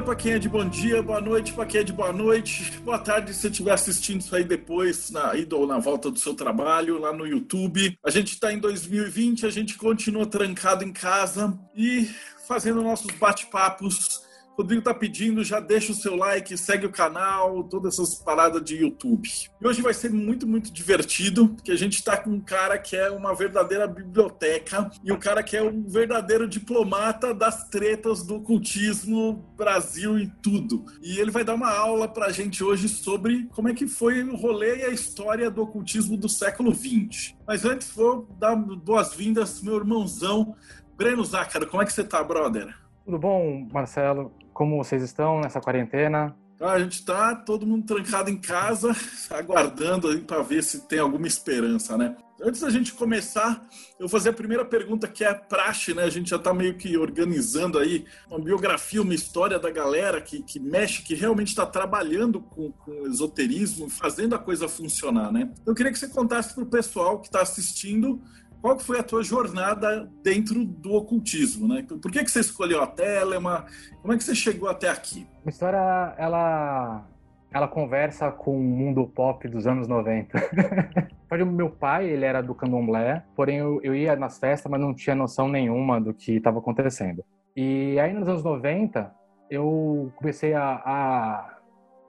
para quem é de bom dia, boa noite para quem é de boa noite, boa tarde se estiver assistindo isso aí depois, na ida ou na volta do seu trabalho, lá no YouTube. A gente está em 2020, a gente continua trancado em casa e fazendo nossos bate-papos Rodrigo tá pedindo, já deixa o seu like, segue o canal, todas essas paradas de YouTube. E hoje vai ser muito, muito divertido, porque a gente tá com um cara que é uma verdadeira biblioteca e um cara que é um verdadeiro diplomata das tretas do ocultismo, Brasil e tudo. E ele vai dar uma aula pra gente hoje sobre como é que foi o rolê e a história do ocultismo do século XX. Mas antes vou dar boas-vindas, meu irmãozão, Breno Zácaro. Como é que você tá, brother? Tudo bom, Marcelo? Como vocês estão nessa quarentena? Ah, a gente está todo mundo trancado em casa, aguardando aí para ver se tem alguma esperança, né? Antes da gente começar, eu vou fazer a primeira pergunta que é praxe, né? A gente já está meio que organizando aí uma biografia, uma história da galera que, que mexe, que realmente está trabalhando com, com esoterismo, fazendo a coisa funcionar, né? Eu queria que você contasse para o pessoal que está assistindo qual foi a tua jornada dentro do ocultismo, né? Por que, que você escolheu a Telema? Como é que você chegou até aqui? A história, ela, ela conversa com o mundo pop dos anos 90. meu pai, ele era do candomblé, porém eu, eu ia nas festas, mas não tinha noção nenhuma do que estava acontecendo. E aí, nos anos 90, eu comecei a, a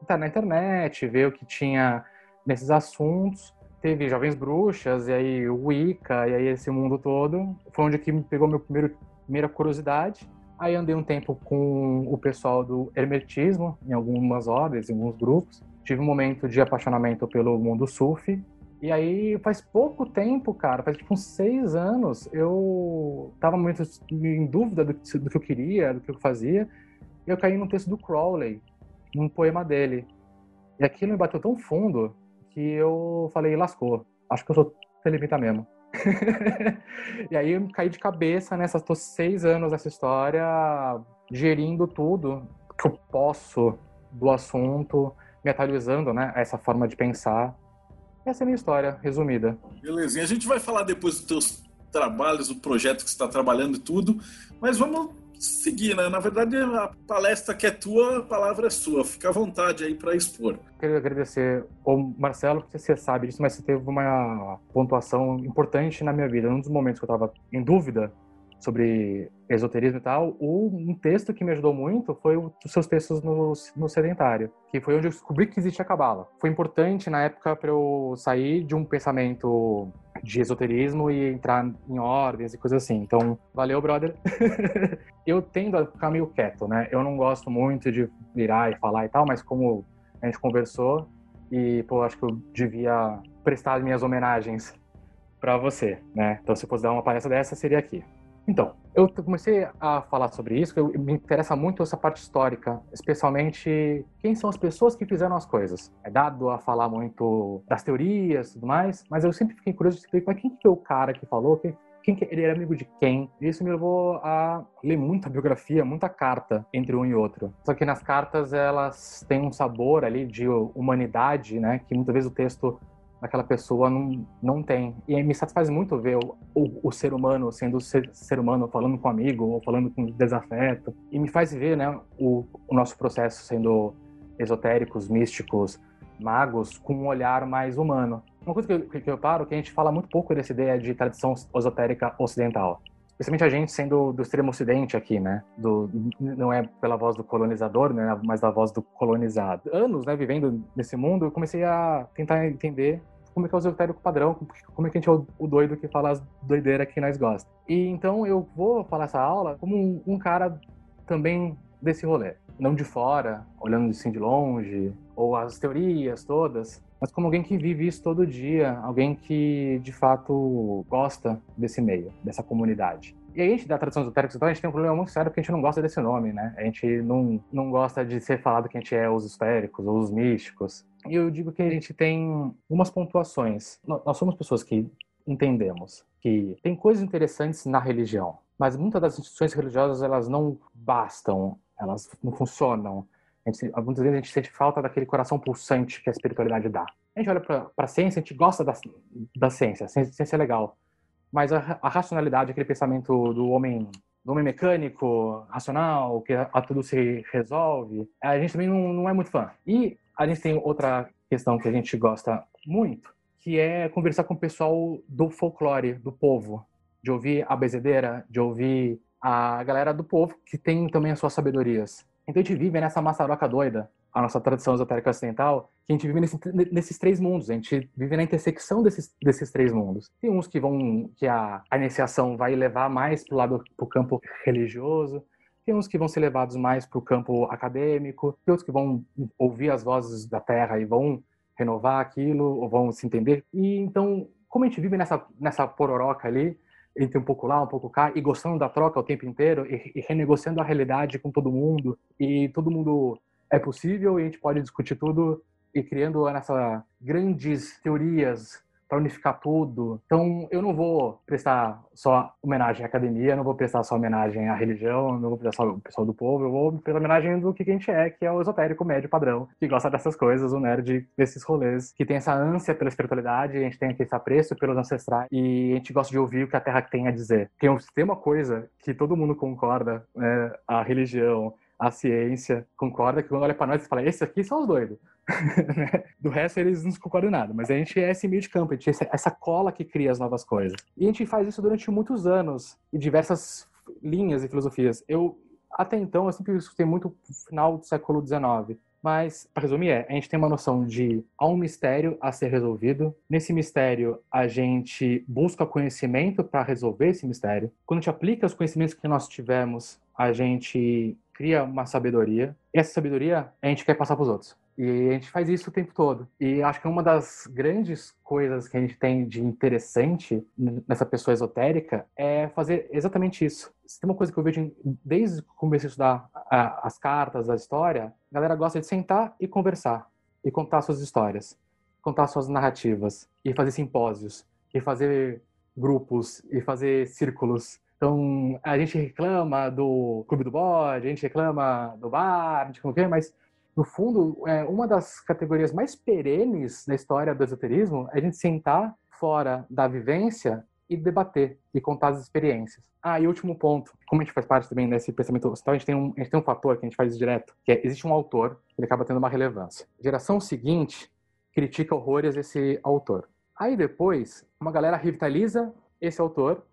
estar na internet, ver o que tinha nesses assuntos, teve Jovens Bruxas, e aí Wicca, e aí esse mundo todo. Foi onde que me pegou meu primeiro, primeira curiosidade. Aí andei um tempo com o pessoal do Hermetismo, em algumas ordens, em alguns grupos. Tive um momento de apaixonamento pelo mundo sufi. E aí, faz pouco tempo, cara, faz tipo uns seis anos, eu tava muito em dúvida do, do que eu queria, do que eu fazia. E eu caí num texto do Crowley, num poema dele. E aquilo me bateu tão fundo que eu falei, lascou, acho que eu sou telemita mesmo. e aí eu caí de cabeça nessa, tô seis anos nessa história, gerindo tudo que eu posso do assunto, me atualizando, né, essa forma de pensar. Essa é a minha história, resumida. Belezinha. A gente vai falar depois dos teus trabalhos, o projeto que você está trabalhando e tudo, mas vamos seguir, né? Na verdade, a palestra que é tua, a palavra é sua. Fica à vontade aí para expor. Queria agradecer o Marcelo, porque você sabe disso, mas você teve uma pontuação importante na minha vida. Num dos momentos que eu estava em dúvida sobre esoterismo e tal, um texto que me ajudou muito foi os seus textos no, no Sedentário, que foi onde eu descobri que existe a Cabala. Foi importante na época para eu sair de um pensamento de esoterismo e entrar em ordens e coisas assim. Então, valeu, brother. eu tendo a ficar meio quieto, né? Eu não gosto muito de virar e falar e tal, mas como a gente conversou e, pô, acho que eu devia prestar as minhas homenagens para você, né? Então, se eu fosse dar uma palestra dessa, seria aqui. Então, eu comecei a falar sobre isso, eu, me interessa muito essa parte histórica, especialmente quem são as pessoas que fizeram as coisas. É dado a falar muito das teorias e tudo mais, mas eu sempre fiquei curioso de saber quem que foi o cara que falou, quem, quem que, ele era amigo de quem. E isso me levou a ler muita biografia, muita carta entre um e outro. Só que nas cartas elas têm um sabor ali de humanidade, né, que muitas vezes o texto aquela pessoa não, não tem. E me satisfaz muito ver o, o, o ser humano sendo ser, ser, humano, falando com amigo ou falando com desafeto. E me faz ver né, o, o nosso processo sendo esotéricos, místicos, magos, com um olhar mais humano. Uma coisa que eu, que eu paro é que a gente fala muito pouco dessa ideia de tradição esotérica ocidental. Especialmente a gente sendo do extremo ocidente aqui, né? Do, não é pela voz do colonizador, né? Mas da voz do colonizado. Anos, né? Vivendo nesse mundo, eu comecei a tentar entender como é que é o esotérico padrão, como é que a gente é o doido que fala as doideiras que nós gostamos. E então eu vou falar essa aula como um, um cara também desse rolê. Não de fora, olhando assim de longe, ou as teorias todas, mas como alguém que vive isso todo dia, alguém que de fato gosta desse meio, dessa comunidade. E a gente, da tradição esotérica, então, a gente tem um problema muito sério porque a gente não gosta desse nome, né? A gente não, não gosta de ser falado que a gente é os esotéricos ou os místicos. E eu digo que a gente tem umas pontuações. Nós somos pessoas que entendemos que tem coisas interessantes na religião, mas muitas das instituições religiosas elas não bastam, elas não funcionam. Gente, muitas vezes a gente sente falta daquele coração pulsante que a espiritualidade dá. A gente olha para a ciência, a gente gosta da, da ciência, a ciência é legal, mas a, a racionalidade, aquele pensamento do homem do homem mecânico, racional, que a, tudo se resolve, a gente também não, não é muito fã. E a gente tem outra questão que a gente gosta muito, que é conversar com o pessoal do folclore, do povo, de ouvir a bezedeira, de ouvir a galera do povo que tem também as suas sabedorias. Então a gente vive nessa maçaroca doida, a nossa tradição esotérica ocidental, que a gente vive nesse, nesses três mundos, a gente vive na intersecção desses, desses três mundos. Tem uns que vão, que a, a iniciação vai levar mais para o lado, para o campo religioso, tem uns que vão ser levados mais para o campo acadêmico, tem outros que vão ouvir as vozes da terra e vão renovar aquilo, ou vão se entender. E então, como a gente vive nessa, nessa pororoca ali, entre um pouco lá, um pouco cá, e gostando da troca o tempo inteiro, e, e renegociando a realidade com todo mundo, e todo mundo é possível, e a gente pode discutir tudo, e criando nessas grandes teorias para unificar tudo. Então, eu não vou prestar só homenagem à academia, não vou prestar só homenagem à religião, não vou prestar só o pessoal do povo, eu vou prestar homenagem do que a gente é, que é o esotérico médio padrão, que gosta dessas coisas, o nerd desses rolês, que tem essa ânsia pela espiritualidade, a gente tem esse apreço pelos ancestrais e a gente gosta de ouvir o que a Terra tem a dizer. Tem, tem uma coisa que todo mundo concorda, né, a religião, a ciência concorda que quando olha para nós e fala, esses aqui são os doidos. Né? Do resto, eles não concordam nada. Mas a gente é esse meio de campo, a gente é essa cola que cria as novas coisas. E a gente faz isso durante muitos anos, em diversas linhas e filosofias. Eu, até então, eu sempre escutei muito final do século XIX. Mas, para resumir, é, a gente tem uma noção de há um mistério a ser resolvido. Nesse mistério, a gente busca conhecimento para resolver esse mistério. Quando a gente aplica os conhecimentos que nós tivemos, a gente cria uma sabedoria. E essa sabedoria a gente quer passar para os outros. E a gente faz isso o tempo todo. E acho que uma das grandes coisas que a gente tem de interessante nessa pessoa esotérica é fazer exatamente isso. Se tem uma coisa que eu vejo desde que comecei a estudar as cartas, a história, a galera gosta de sentar e conversar, e contar suas histórias, contar suas narrativas, e fazer simpósios, e fazer grupos, e fazer círculos. Então, a gente reclama do Clube do Bode, a gente reclama do bar, gente reclama, mas no fundo, é, uma das categorias mais perenes da história do esoterismo é a gente sentar fora da vivência e debater e contar as experiências. Ah, e último ponto, como a gente faz parte também desse pensamento ocidental, a gente tem um, a gente tem um fator que a gente faz direto, que é, existe um autor, ele acaba tendo uma relevância. A geração seguinte critica horrores esse autor. Aí depois, uma galera revitaliza esse autor,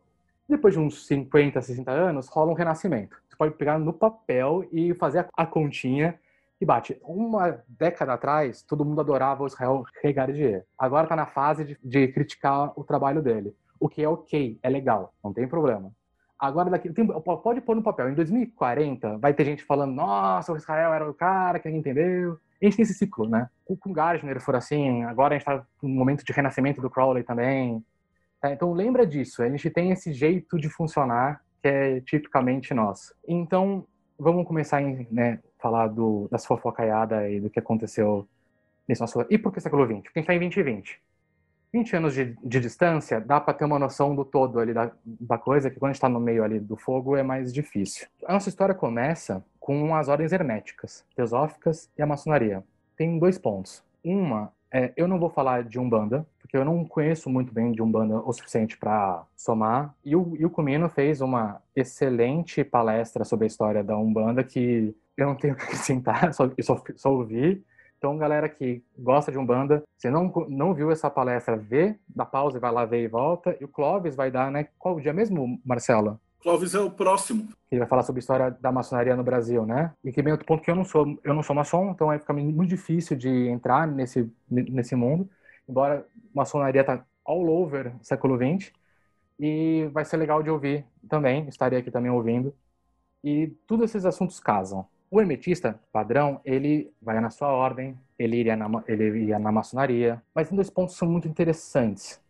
depois de uns 50, 60 anos, rola um renascimento. Você pode pegar no papel e fazer a, continha e bate. Uma década atrás, todo mundo adorava o Israel Regardier. Agora está na fase de, de, criticar o trabalho dele. O que é ok, é legal, não tem problema. Agora, daqui, tem, pode pôr no papel. Em 2040, vai ter gente falando: nossa, o Israel era o cara que entendeu. A gente tem esse ciclo, né? Com Gardner for assim, agora a gente está no momento de renascimento do Crowley também. É, então, lembra disso. A gente tem esse jeito de funcionar que é tipicamente nosso. Então, vamos começar em, né, falar do, das fofocaiadas e do que aconteceu nesse nosso... E por que século XX? Porque a gente está em 2020. 20 anos de, de distância, dá para ter uma noção do todo ali da, da coisa, que quando a gente está no meio ali do fogo é mais difícil. A nossa história começa com as ordens herméticas, teosóficas e a maçonaria. Tem dois pontos. Uma é, eu não vou falar de Umbanda, porque eu não conheço muito bem de Umbanda o suficiente para somar. E o, e o Comino fez uma excelente palestra sobre a história da Umbanda que eu não tenho que acrescentar, só, só, só ouvi. Então, galera que gosta de Umbanda, você não, não viu essa palestra, vê, dá pausa e vai lá ver e volta. E o Clóvis vai dar, né? Qual o dia mesmo, Marcelo? Clóvis é o próximo. Ele vai falar sobre a história da maçonaria no Brasil, né? E que bem outro ponto que eu não sou, eu não sou maçom, então aí fica muito difícil de entrar nesse nesse mundo. Embora maçonaria tá all over século XX e vai ser legal de ouvir também, estarei aqui também ouvindo. E todos esses assuntos casam. O hermetista padrão, ele vai na sua ordem, ele iria na, ele iria na maçonaria, mas tem dois pontos que são muito interessantes.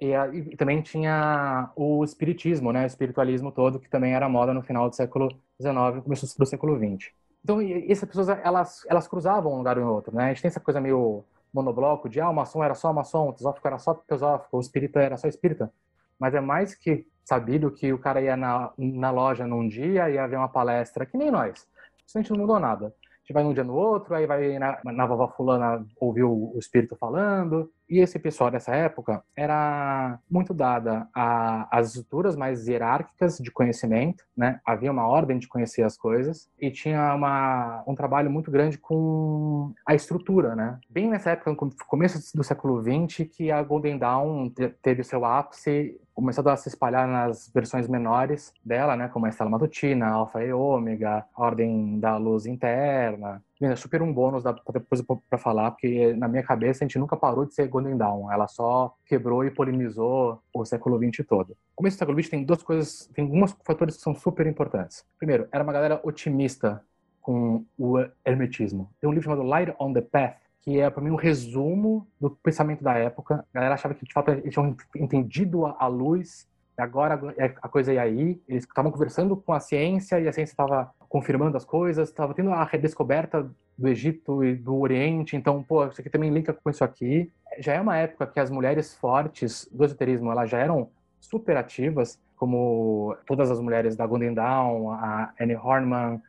E, e, também tinha o espiritismo, né, o espiritualismo todo, que também era moda no final do século XIX, começo do século XX. Então, essas pessoas, elas, elas cruzavam um lugar e outro, né? A gente tem essa coisa meio monobloco de ah, o maçom era só maçom, o teosófico era só teosófico, o espírita era só espírita. Mas é mais que sabido que o cara ia na, na loja num dia, ia ver uma palestra, que nem nós. Isso a gente não mudou nada. A gente vai num dia no outro, aí vai na, na vovó fulana ouvir o, o espírito falando, e esse pessoal dessa época era muito dada às estruturas mais hierárquicas de conhecimento, né? Havia uma ordem de conhecer as coisas e tinha uma, um trabalho muito grande com a estrutura, né? Bem nessa época, no começo do século XX, que a Golden Dawn teve o seu ápice começou a se espalhar nas versões menores dela, né, como a Estela Matutina, Alfa e Ômega, a Ordem da Luz Interna, é super um bônus da depois para falar, porque na minha cabeça a gente nunca parou de ser Golden Dawn, ela só quebrou e polinizou o século XX todo. No começo do século XX tem duas coisas, tem alguns fatores que são super importantes. Primeiro, era uma galera otimista com o hermetismo. Tem um livro chamado Light on the Path, que é para mim um resumo do pensamento da época. A galera achava que de fato eles tinham entendido a luz agora a coisa ia aí, eles estavam conversando com a ciência e a ciência estava confirmando as coisas, estava tendo a redescoberta do Egito e do Oriente, então, pô, isso aqui também linka com isso aqui. Já é uma época que as mulheres fortes do esoterismo, elas já eram super ativas, como todas as mulheres da Golden Dawn, a Annie Hornman,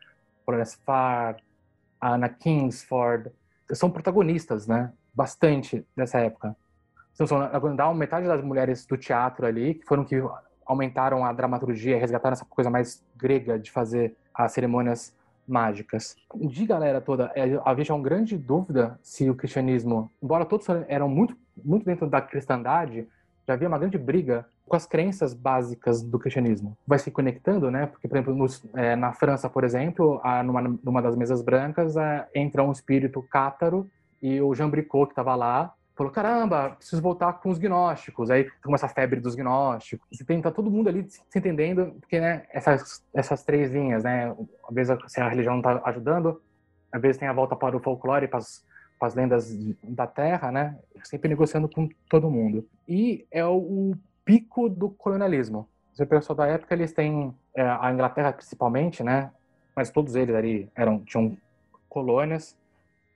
Florence Farr, a Anna Kingsford, são protagonistas, né? Bastante dessa época. Então, na Golden Dawn, metade das mulheres do teatro ali, que foram que aumentaram a dramaturgia, resgataram essa coisa mais grega de fazer as cerimônias mágicas. De galera toda, é, havia uma grande dúvida se o cristianismo, embora todos eram muito, muito dentro da cristandade, já havia uma grande briga com as crenças básicas do cristianismo. Vai se conectando, né? Porque, por exemplo, nos, é, na França, por exemplo, numa, numa das mesas brancas, a, entra um espírito cátaro e o Jean Bricot, que estava lá, falou: caramba, preciso voltar com os gnósticos. Aí começa a febre dos gnósticos. Você tem tá todo mundo ali se entendendo, porque né, essas, essas três linhas, né? Às vezes a religião não está ajudando, às vezes tem a volta para o folclore, para as, para as lendas da terra, né? Sempre negociando com todo mundo. E é o, o pico do colonialismo. O pessoal da época eles têm é, a Inglaterra principalmente, né? Mas todos eles ali eram tinham colônias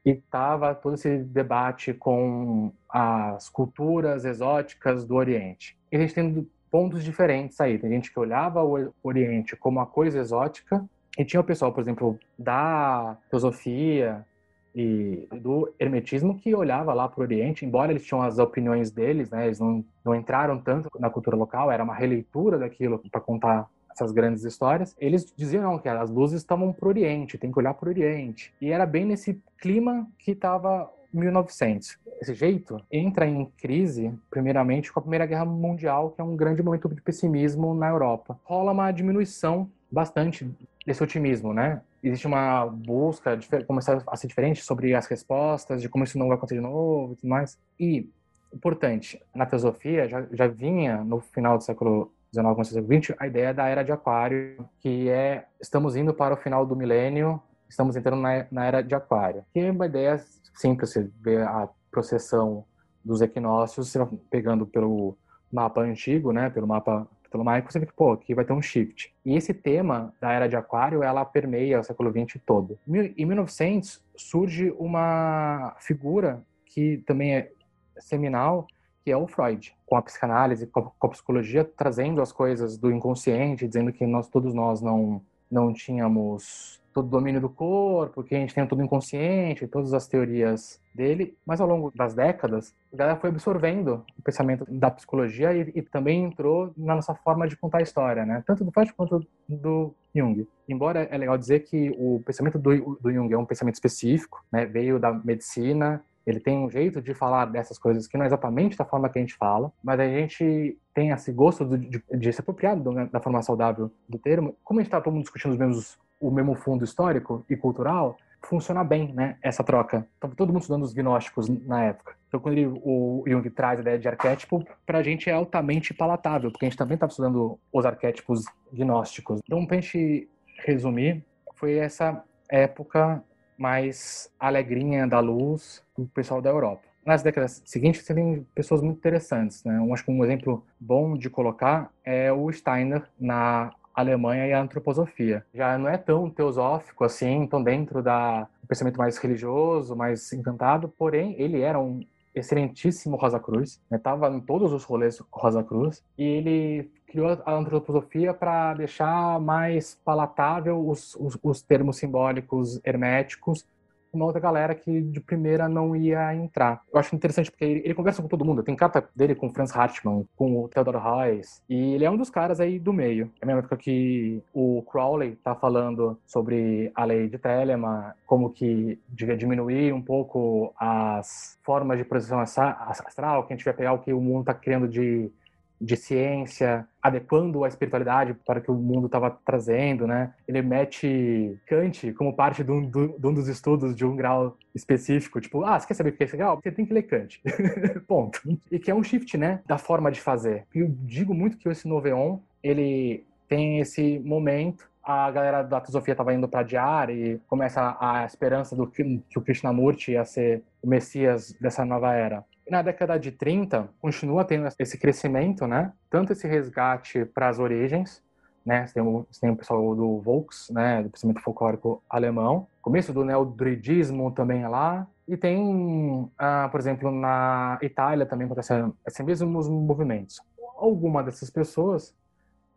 e estava todo esse debate com as culturas exóticas do Oriente. E a gente tem pontos diferentes aí. Tem gente que olhava o Oriente como uma coisa exótica e tinha o pessoal, por exemplo, da filosofia e do hermetismo que olhava lá para o Oriente, embora eles tinham as opiniões deles, né, eles não, não entraram tanto na cultura local, era uma releitura daquilo para contar essas grandes histórias, eles diziam não, que as luzes estavam para o Oriente, tem que olhar para o Oriente. E era bem nesse clima que estava 1900. Esse jeito entra em crise, primeiramente, com a Primeira Guerra Mundial, que é um grande momento de pessimismo na Europa. Rola uma diminuição bastante desse otimismo, né? Existe uma busca de começar a ser diferente sobre as respostas, de como isso não vai acontecer de novo e tudo mais. E, importante, na teosofia já, já vinha no final do século 19 com século 20, a ideia da era de Aquário, que é estamos indo para o final do milênio, estamos entrando na, na era de Aquário. Que é uma ideia simples, você vê a processão dos equinócios, você vai pegando pelo mapa antigo, né, pelo mapa ptolomaico, você vê que, pô, aqui vai ter um shift. E esse tema da era de Aquário, ela permeia o século XX todo. Em 1900, surge uma figura que também é seminal, que é o Freud, com a psicanálise, com a, psicologia, trazendo as coisas do inconsciente, dizendo que nós todos nós não não tínhamos todo o domínio do corpo, que a gente tem todo o inconsciente, todas as teorias dele, mas ao longo das décadas, a galera foi absorvendo o pensamento da psicologia e, e também entrou na nossa forma de contar a história, né? Tanto do Freud quanto do Jung. Embora é legal dizer que o pensamento do, do Jung é um pensamento específico, né? Veio da medicina, ele tem um jeito de falar dessas coisas que não é exatamente da forma que a gente fala, mas a gente tem esse gosto de, de, se apropriar né, da forma saudável do termo. Como a gente está todo mundo discutindo os mesmos, o mesmo fundo histórico e cultural, funciona bem, né, essa troca. Estava todo mundo estudando os gnósticos na época. Então, quando ele, o Jung traz a ideia de arquétipo, para a gente é altamente palatável, porque a gente também estava estudando os arquétipos gnósticos. Então, para a gente resumir, foi essa época mais alegrinha da luz do pessoal da Europa. Nas décadas seguintes, você tem pessoas muito interessantes. Né? Eu acho que um exemplo bom de colocar é o Steiner na Alemanha e a antroposofia. Já não é tão teosófico assim, tão dentro da pensamento mais religioso, mais encantado, porém ele era um excelentíssimo Rosa Cruz, estava né? em todos os rolês Rosa Cruz, e ele criou a antroposofia para deixar mais palatável os, os, os termos simbólicos herméticos uma outra galera que de primeira não ia entrar. Eu acho interessante porque ele, ele conversa com todo mundo. Tem carta dele com o Franz Hartmann, com o Theodor Heuss, e ele é um dos caras aí do meio. É a mesma época que o Crowley tá falando sobre a lei de Telemann, como que devia diminuir um pouco as formas de projeção astral, que a gente vai pegar o que o mundo tá criando de de ciência, adequando a espiritualidade para o que o mundo estava trazendo, né? Ele mete Kant como parte de um, de um, dos estudos de um grau específico, tipo, ah, você quer saber o que é esse grau? Você tem que ler Kant. Ponto. E que é um shift, né, da forma de fazer. Eu digo muito que esse Noveon, ele tem esse momento a galera da Teosofia estava indo para Diar e começa a, a esperança do que, que o Krishnamurti ia ser o Messias dessa nova era. Na década de 30, continua tendo esse crescimento, né? Tanto esse resgate para as origens, né? Você tem, o, você tem o pessoal do Volks, né? Do pensamento folclórico alemão. Começo do neodruidismo também lá. E tem, ah, por exemplo, na Itália também acontecem esses mesmos movimentos. Alguma dessas pessoas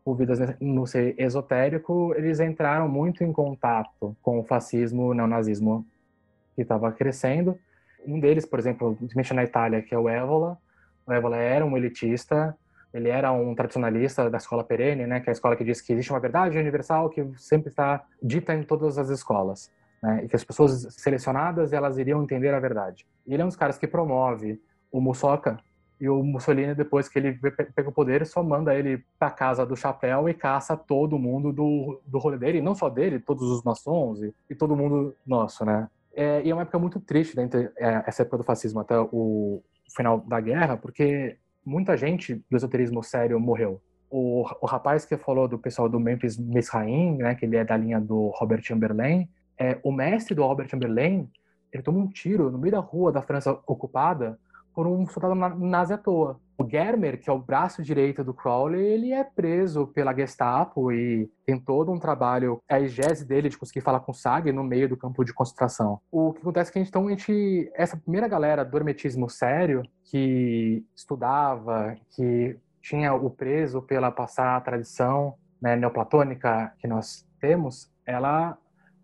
envolvidas no ser esotérico, eles entraram muito em contato com o fascismo, o neonazismo que estava crescendo um deles, por exemplo, principalmente na Itália, que é o Évola. O Évola era um elitista, ele era um tradicionalista da escola perene, né, que é a escola que diz que existe uma verdade universal que sempre está dita em todas as escolas, né, e que as pessoas selecionadas elas iriam entender a verdade. E ele é um dos caras que promove o Musoka e o Mussolini depois que ele pega o poder só manda ele para casa do chapéu e caça todo mundo do, do rolê dele, e não só dele, todos os maçons e, e todo mundo nosso, né? É, e é uma época muito triste, né, essa época do fascismo até o final da guerra, porque muita gente do esoterismo sério morreu. O, o rapaz que falou do pessoal do Memphis Misraim, né, que ele é da linha do Robert Chamberlain, é, o mestre do Robert Chamberlain, ele tomou um tiro no meio da rua da França ocupada por um soldado nazi à toa. O Germer, que é o braço direito do Crowley, ele é preso pela Gestapo e tem todo um trabalho, a exegese dele de conseguir falar com o Sag no meio do campo de concentração. O que acontece é que a gente, então, a gente, essa primeira galera do hermetismo sério, que estudava, que tinha o preso pela passar a tradição né, neoplatônica que nós temos, ela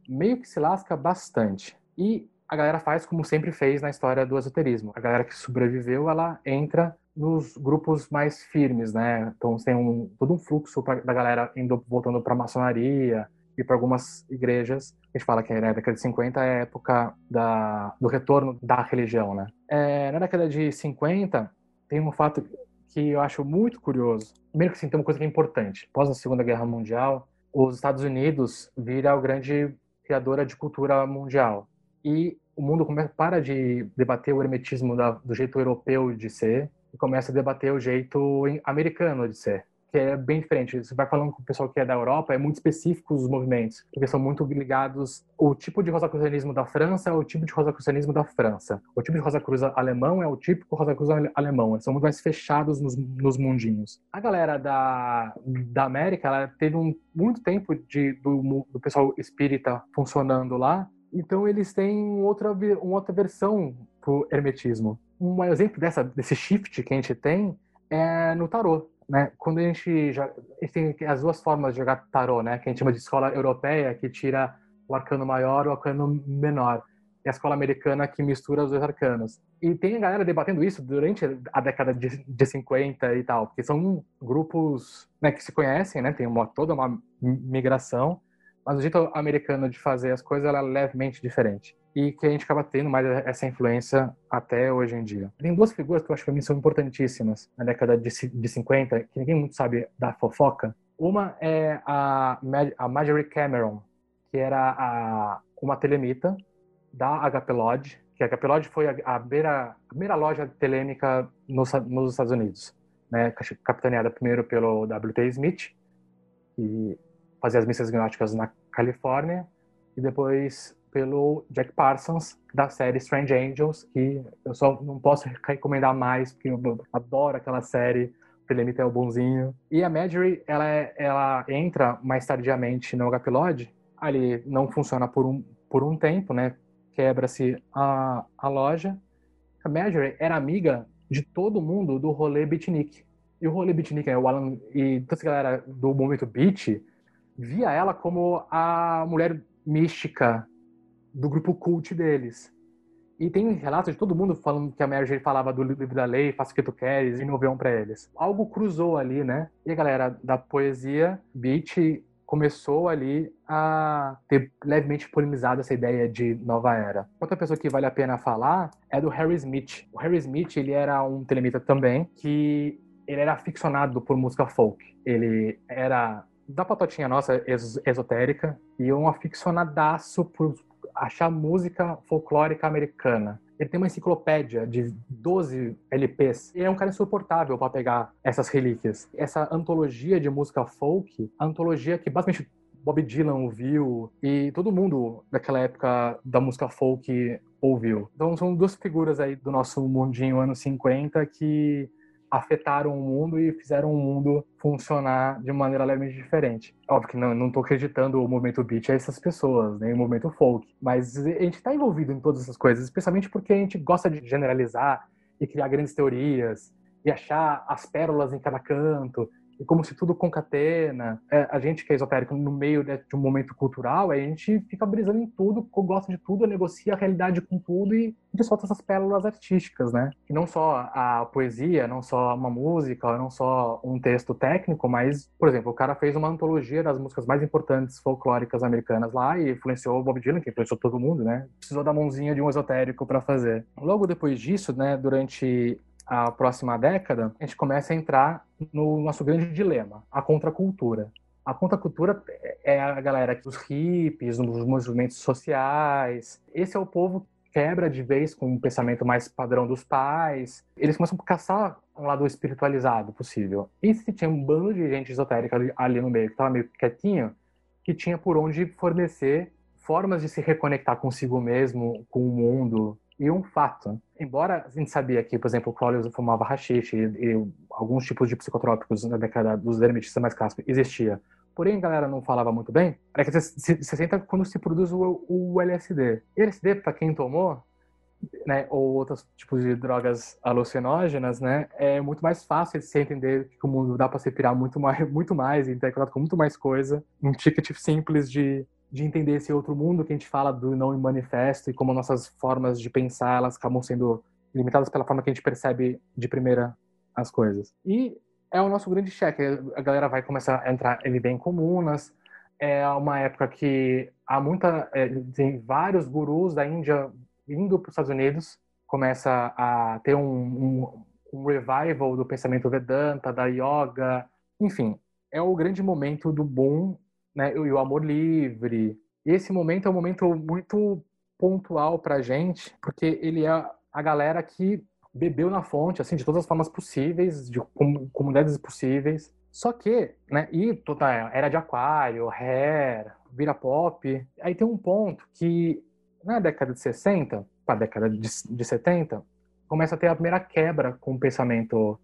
meio que se lasca bastante. E a galera faz como sempre fez na história do esoterismo. A galera que sobreviveu, ela entra nos grupos mais firmes, né? Então tem um, todo um fluxo pra, da galera indo voltando para maçonaria e para algumas igrejas. A gente fala que na década de 50 é a época da, do retorno da religião, né? É, na década de 50 tem um fato que eu acho muito curioso. Primeiro que sim, tem uma coisa que é importante. Após a Segunda Guerra Mundial, os Estados Unidos vira a grande criadora de cultura mundial e o mundo começa, para de debater o hermetismo da, do jeito europeu de ser e começa a debater o jeito americano de ser, que é bem diferente. Você vai falando com o pessoal que é da Europa, é muito específico os movimentos, porque são muito ligados o tipo de rosacrucianismo da França é o tipo de rosacrucianismo da França. O tipo de rosacruz alemão é o típico rosacruz alemão. Eles são muito mais fechados nos, nos mundinhos. A galera da, da América, ela teve um, muito tempo de, do, do pessoal espírita funcionando lá, então eles têm outra, uma outra versão pro hermetismo. Um exemplo dessa, desse shift que a gente tem é no tarô. Né? Quando a gente, já, tem as duas formas de jogar tarô, né? que a gente chama de escola europeia, que tira o arcano maior e o arcano menor. E a escola americana que mistura os dois arcanos. E tem a galera debatendo isso durante a década de, de 50 e tal, porque são grupos né, que se conhecem, né? tem uma, toda uma migração, mas o jeito americano de fazer as coisas é levemente diferente. E que a gente acaba tendo mais essa influência até hoje em dia. Tem duas figuras que eu acho que para mim são importantíssimas na década de, de 50, que ninguém muito sabe da fofoca. Uma é a, a Marjorie Cameron, que era a, uma telemita da HP Lodge, que a HP Lodge foi a, a, beira, a primeira loja telêmica nos, nos Estados Unidos, né, capitaneada primeiro pelo W.T. Smith, que fazia as missas gnósticas na Califórnia, e depois pelo Jack Parsons, da série Strange Angels, que eu só não posso recomendar mais, porque eu adoro aquela série, o Limite é o bonzinho. E a Marjorie, ela, é, ela entra mais tardiamente no HP Lodge, ali não funciona por um, por um tempo, né? quebra-se a, a loja. A Marjorie era amiga de todo mundo do rolê beatnik. E o rolê beatnik, né, o Alan e toda essa galera do movimento beat, via ela como a mulher mística do grupo cult deles. E tem relatos de todo mundo falando que a Marjorie falava do livro da lei, faça o que tu queres, e um para eles. Algo cruzou ali, né? E a galera da poesia, beat, começou ali a ter levemente polemizado essa ideia de nova era. Outra pessoa que vale a pena falar é do Harry Smith. O Harry Smith, ele era um telemita também, que ele era aficionado por música folk. Ele era da patotinha nossa esotérica e um aficionadaço por achar música folclórica americana. Ele tem uma enciclopédia de 12 LPs. Ele é um cara insuportável para pegar essas relíquias. Essa antologia de música folk, a antologia que basicamente Bob Dylan ouviu e todo mundo daquela época da música folk ouviu. Então são duas figuras aí do nosso mundinho anos 50 que afetaram o mundo e fizeram o mundo funcionar de maneira levemente diferente. Óbvio que não, não tô acreditando o movimento beat a essas pessoas, nem né, o movimento folk, mas a gente está envolvido em todas essas coisas, especialmente porque a gente gosta de generalizar e criar grandes teorias e achar as pérolas em cada canto e como se tudo concatena. É, a gente que é esotérico no meio de um momento cultural, a gente fica brisando em tudo, gosta de tudo, negocia a realidade com tudo e solta essas pérolas artísticas, né? E não só a poesia, não só uma música, não só um texto técnico, mas, por exemplo, o cara fez uma antologia das músicas mais importantes folclóricas americanas lá e influenciou o Bob Dylan, que influenciou todo mundo, né? Precisou da mãozinha de um esotérico para fazer. Logo depois disso, né, durante a próxima década, a gente começa a entrar no nosso grande dilema, a contracultura. A contracultura é a galera dos hippies, dos movimentos sociais. Esse é o povo que quebra de vez com o pensamento mais padrão dos pais. Eles começam a caçar um lado espiritualizado possível. E se tinha um bando de gente esotérica ali, no meio, que estava meio quietinho, que tinha por onde fornecer formas de se reconectar consigo mesmo, com o mundo, e um fato, embora a gente sabia que, por exemplo, o Crowley fumava rachixe e, e, alguns tipos de psicotrópicos na década dos dermitistas mais clássicos existia, porém a galera não falava muito bem, é que você senta quando se produz o, o LSD. E LSD, para quem tomou, né, ou outros tipos de drogas alucinógenas, né, é muito mais fácil de se entender que o mundo dá para se pirar muito mais, muito mais e ter contato com muito mais coisa. Um ticket simples de de entender esse outro mundo que a gente fala do não manifesto e como nossas formas de pensar elas acabam sendo limitadas pela forma que a gente percebe de primeira as coisas. E é o nosso grande cheque. A galera vai começar a entrar em bem comunas. É uma época que há muita é, tem vários gurus da Índia indo para os Estados Unidos. Começa a ter um, um, um revival do pensamento Vedanta, da yoga, enfim, é o grande momento do boom né, e o amor livre. E esse momento é um momento muito pontual para a gente, porque ele é a galera que bebeu na fonte, assim, de todas as formas possíveis, de comunidades possíveis. Só que, né, e toda era de aquário, hair, vira pop. Aí tem um ponto que na década de 60, para a década de, de 70, começa a ter a primeira quebra com o pensamento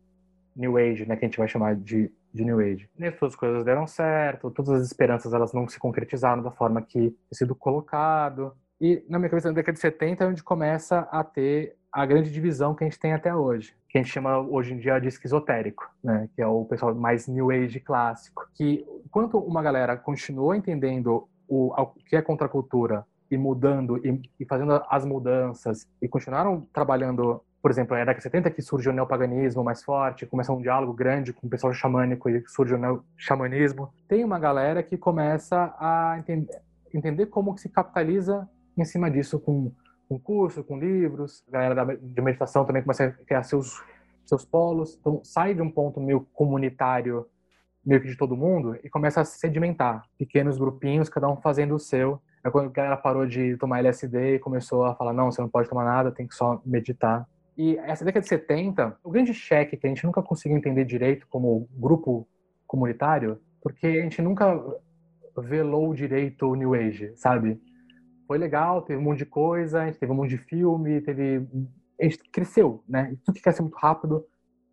New Age, né, que a gente vai chamar de de New Age. Nem todas as coisas deram certo, todas as esperanças elas não se concretizaram da forma que tinha sido colocado. E na minha cabeça, na década de 70 é onde começa a ter a grande divisão que a gente tem até hoje, que a gente chama hoje em dia de esquizotérico, né? que é o pessoal mais New Age clássico. Que enquanto uma galera continuou entendendo o, o que é contracultura e mudando e, e fazendo as mudanças e continuaram trabalhando por exemplo, é a década de 70 que surge o neopaganismo mais forte, começa um diálogo grande com o pessoal xamânico e surge o xamanismo. Tem uma galera que começa a entender, entender como que se capitaliza em cima disso com, com curso, com livros. A galera de meditação também começa a criar seus, seus polos. Então, sai de um ponto meio comunitário, meio que de todo mundo, e começa a sedimentar. Pequenos grupinhos, cada um fazendo o seu. É quando a galera parou de tomar LSD e começou a falar, não, você não pode tomar nada, tem que só meditar. E essa década de 70, o grande cheque que a gente nunca conseguiu entender direito como grupo comunitário, porque a gente nunca velou direito o New Age, sabe? Foi legal, teve um monte de coisa, a gente teve um monte de filme, teve... A gente cresceu, né? Tudo que cresce muito rápido,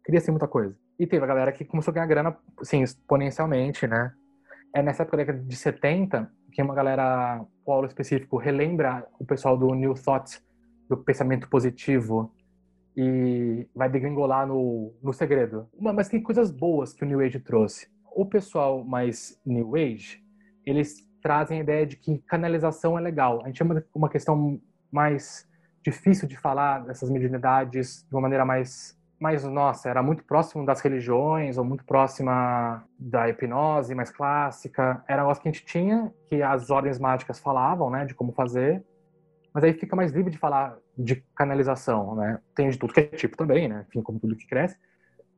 queria ser muita coisa. E teve a galera que começou a ganhar grana, assim, exponencialmente, né? é nessa época da década de 70 que uma galera, polo específico, relembra o pessoal do New Thought, do pensamento positivo, e vai degringolar no, no segredo. Mas tem coisas boas que o New Age trouxe. O pessoal mais New Age, eles trazem a ideia de que canalização é legal. A gente chama uma questão mais difícil de falar dessas mediunidades de uma maneira mais mais nossa, era muito próximo das religiões ou muito próxima da hipnose mais clássica. Era negócio que a gente tinha, que as ordens mágicas falavam, né, de como fazer. Mas aí fica mais livre de falar de canalização, né? Tem de tudo que é tipo também, né? Enfim, como tudo que cresce.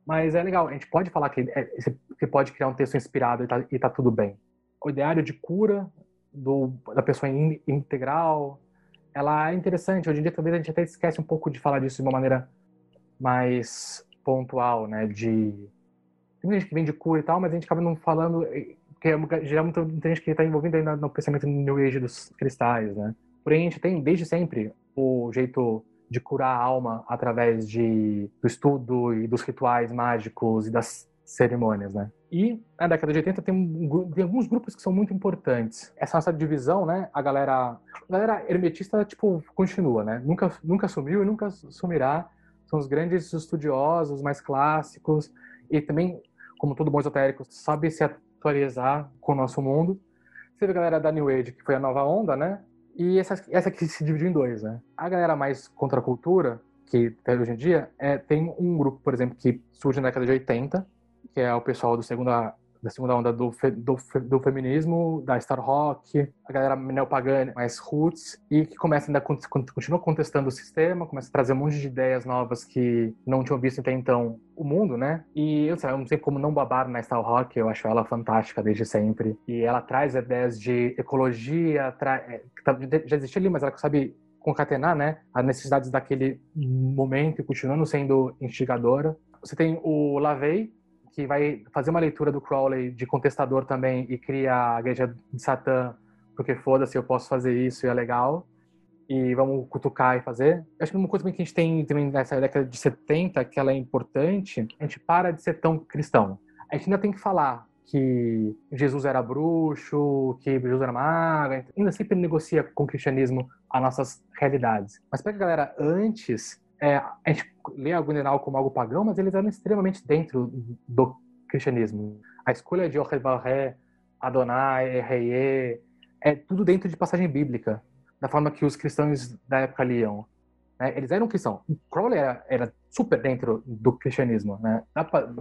Mas é legal, a gente pode falar que é, você pode criar um texto inspirado e tá, e tá tudo bem. O ideário de cura do, da pessoa in, integral, ela é interessante. Hoje em dia, talvez a gente até esquece um pouco de falar disso de uma maneira mais pontual, né? De tem gente que vem de cura e tal, mas a gente acaba não falando que é geralmente muita gente que está envolvida ainda no pensamento New Age dos cristais, né? Porém, tem desde sempre o jeito de curar a alma através de, do estudo e dos rituais mágicos e das cerimônias, né? E na década de 80 tem, tem, alguns grupos que são muito importantes. Essa nossa divisão, né? A galera, a galera hermetista, tipo, continua, né? Nunca, nunca sumiu e nunca sumirá. São os grandes estudiosos, mais clássicos e também, como todo bom esotérico, sabe se atualizar com o nosso mundo. Você vê a galera da New Age, que foi a nova onda, né? E essa, essa aqui se dividiu em dois, né? A galera mais contra a cultura, que tem hoje em dia, é, tem um grupo, por exemplo, que surge na década de 80, que é o pessoal do segunda da segunda onda do, fe, do, do, feminismo, da Star Rock, a galera neopagana mais roots, e que começa ainda, continua contestando o sistema, começa a trazer um monte de ideias novas que não tinham visto até então o mundo, né? E eu, sei, eu não sei como não babar na Star Rock, eu acho ela fantástica desde sempre. E ela traz ideias de ecologia, tra... É, tá, já existia ali, mas ela sabe concatenar, né, as necessidades daquele momento e continuando sendo instigadora. Você tem o Lavey, que vai fazer uma leitura do Crowley de contestador também e cria a igreja de Satã, porque foda-se, eu posso fazer isso e é legal. E vamos cutucar e fazer. Acho que uma coisa que a gente tem também nessa década de 70, que ela é importante, a gente para de ser tão cristão. A gente ainda tem que falar que Jesus era bruxo, que Jesus era mago, ainda sempre negocia com o cristianismo as nossas realidades. Mas para a galera antes, é, a gente lê a Gwendenal como algo pagão, mas eles eram extremamente dentro do cristianismo. A escolha de Ohebaré, Adonai, Reye, é tudo dentro de passagem bíblica, da forma que os cristãos da época liam. Né? Eles eram cristãos. Crowley era, era, super dentro do cristianismo. Né?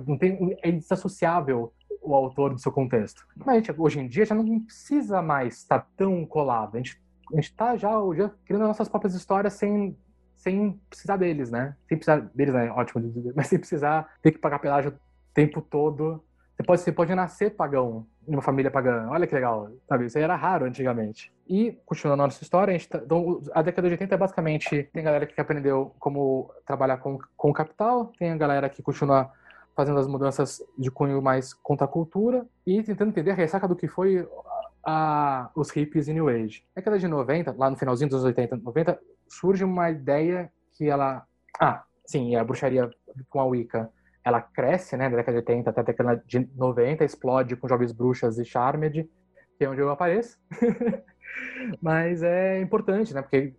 Não tem, é desassociável o autor do seu contexto. Mas gente, hoje em dia já não precisa mais estar tão colado. A gente a está já, já criando nossas próprias histórias sem sem precisar deles, né? Sem precisar deles, né? Ótimo, mas sem precisar ter que pagar pedágio o tempo todo. Você pode, você pode nascer pagão em uma família pagã. Olha que legal, sabe? Isso aí era raro antigamente. E, continuando a nossa história, a, tá, então, a década de 80 é basicamente... Tem galera que aprendeu como trabalhar com, com capital, tem a galera que continua fazendo as mudanças de cunho mais contra a cultura e tentando entender a ressaca do que foi a, os hippies e New Age. Na década de 90, lá no finalzinho dos 80, 90, surge uma ideia que ela. Ah, sim, a bruxaria com a Wicca ela cresce, né, da década de 80 até a década de 90, explode com Jovens Bruxas e Charmed, que é onde eu apareço. Mas é importante, né, porque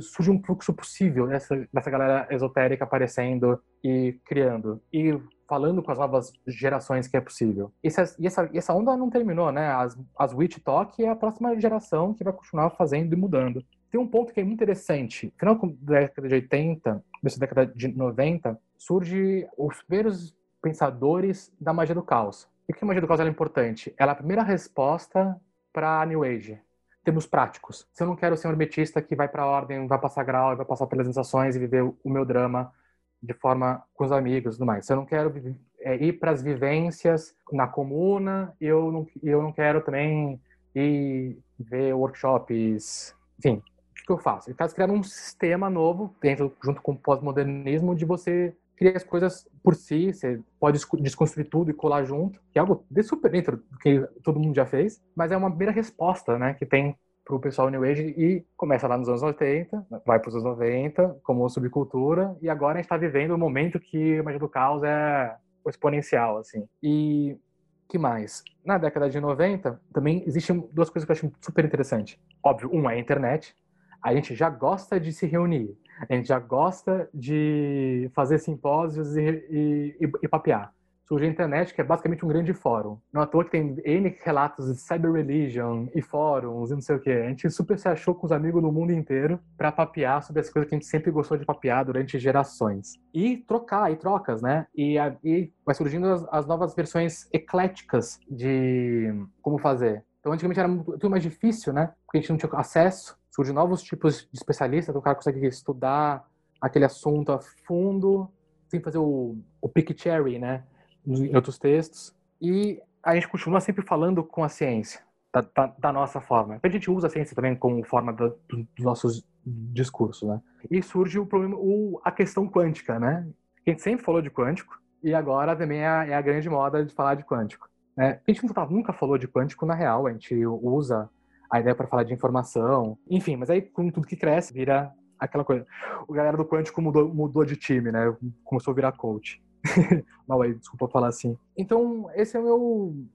surge um fluxo possível dessa, dessa galera esotérica aparecendo e criando. E falando com as novas gerações que é possível. E essa, e essa, e essa onda não terminou, né? As, as Witch Talk é a próxima geração que vai continuar fazendo e mudando tem um ponto que é muito interessante. Final da década de 80, começo da década de 90, surge os primeiros pensadores da magia do caos. E que a magia do caos é importante? Ela é a primeira resposta para a New Age. Temos práticos. Se eu não quero ser um hermetista que vai para a ordem, vai passar grau, vai passar pelas sensações e viver o meu drama de forma com os amigos e tudo mais. Se eu não quero é, ir para as vivências na comuna, eu não, eu não quero também ir ver workshops, enfim, que eu faço? Ele está criando um sistema novo, dentro, junto com o pós-modernismo, de você criar as coisas por si, você pode desconstruir tudo e colar junto, que é algo de super dentro do que todo mundo já fez, mas é uma primeira resposta, né, que tem para o pessoal New Age e começa lá nos anos 80, vai para os anos 90 como subcultura e agora a gente está vivendo o um momento que a magia do caos é exponencial, assim. E que mais? Na década de 90, também existem duas coisas que eu acho super interessante. Óbvio, um é a internet. A gente já gosta de se reunir. A gente já gosta de fazer simpósios e, e, e, e papear surge a internet, que é basicamente um grande fórum. Não à toa que tem N relatos de cyber religion e fóruns e não sei o que. A gente super se achou com os amigos do mundo inteiro para papear sobre as coisas que a gente sempre gostou de papear durante gerações. E trocar, e trocas, né? E, e vai surgindo as, as novas versões ecléticas de como fazer. Então, antigamente era muito mais difícil, né? Porque a gente não tinha acesso. Surgem novos tipos de especialistas, então o cara consegue estudar aquele assunto a fundo, sem fazer o, o pick cherry, né? em outros textos. E a gente continua sempre falando com a ciência, da, da, da nossa forma. A gente usa a ciência também como forma do, dos nossos discursos, né? E surge o problema, o, a questão quântica, né? A gente sempre falou de quântico e agora também é a, é a grande moda de falar de quântico. Né? A gente nunca falou de quântico na real, a gente usa a ideia para falar de informação, enfim, mas aí com tudo que cresce vira aquela coisa. O galera do quântico mudou, mudou de time, né? Começou a virar coach. Mal aí, desculpa falar assim. Então, esse é o meu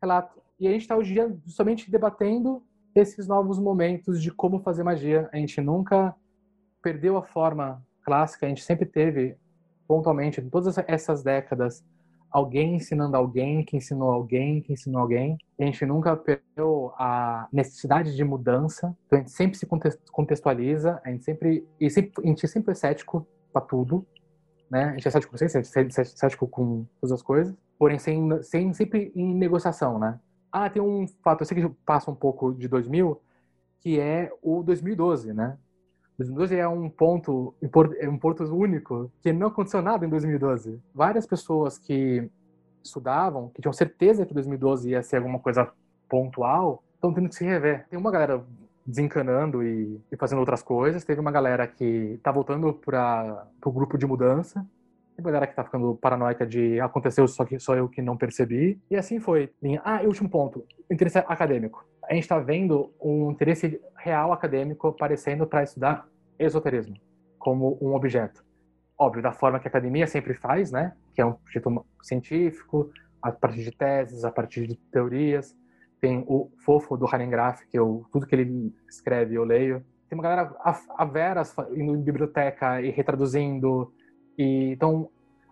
relato. E a gente está hoje dia somente debatendo esses novos momentos de como fazer magia. A gente nunca perdeu a forma clássica, a gente sempre teve, pontualmente, em todas essas décadas, alguém ensinando alguém, que ensinou alguém, que ensinou alguém. A gente nunca perdeu a necessidade de mudança, então a gente sempre se contextualiza, a gente sempre, e sempre, a gente sempre é cético para tudo né? A gente é cético com ciência, a gente é cético com todas as coisas, porém sem, sem, sempre em negociação, né? Ah, tem um fato, eu sei que passa um pouco de 2000, que é o 2012, né? 2012 é um ponto, é um ponto único, que não aconteceu nada em 2012. Várias pessoas que estudavam, que tinham certeza que 2012 ia ser alguma coisa pontual, estão tendo que se rever. Tem uma galera desencanando e, e, fazendo outras coisas. Teve uma galera que tá voltando para o grupo de mudança. Tem uma galera que tá ficando paranoica de aconteceu só que só eu que não percebi. E assim foi. Ah, e último ponto, interesse acadêmico. A gente está vendo um interesse real acadêmico aparecendo para estudar esoterismo como um objeto. Óbvio, da forma que a academia sempre faz, né? Que é um objeto científico, a partir de teses, a partir de teorias tem o Fofo do Harengraf, que eu, tudo que ele escreve eu leio. Tem uma galera a, a veras indo em biblioteca e retraduzindo. E, então,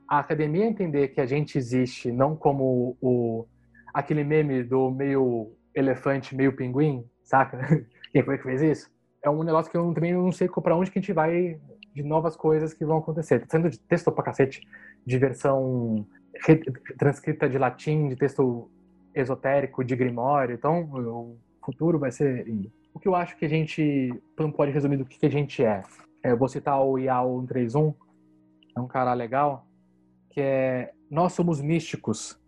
a academia entender que a gente existe não como o aquele meme do meio elefante, meio pinguim, saca? Quem foi que fez isso? É um negócio que eu também não sei para onde que a gente vai de novas coisas que vão acontecer. Tá sendo de texto pra cacete, de versão transcrita de latim, de texto esotérico de Grimório, então o futuro vai ser lindo. O que eu acho que a gente não pode resumir do que a gente é. é eu vou citar o Yao 131, é um cara legal, que é nós somos místicos,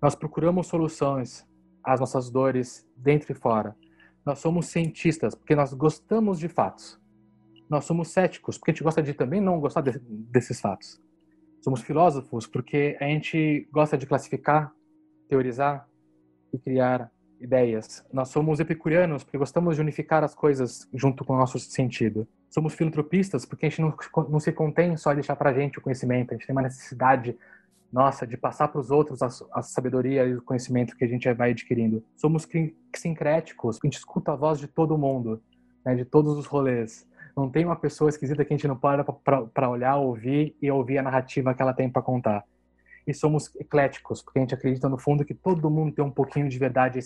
nós procuramos soluções às nossas dores dentro e fora. Nós somos cientistas porque nós gostamos de fatos. Nós somos céticos porque a gente gosta de também não gostar de, desses fatos. Somos filósofos porque a gente gosta de classificar, teorizar, e criar ideias. Nós somos epicurianos porque gostamos de unificar as coisas junto com o nosso sentido. Somos filantropistas porque a gente não, não se contém só em deixar para gente o conhecimento, a gente tem uma necessidade nossa de passar para os outros a, a, sabedoria e o conhecimento que a gente vai adquirindo. Somos sincréticos, a gente escuta a voz de todo mundo, né, de todos os rolês. Não tem uma pessoa esquisita que a gente não para para olhar, ouvir e ouvir a narrativa que ela tem para contar e somos ecléticos, porque a gente acredita no fundo que todo mundo tem um pouquinho de verdade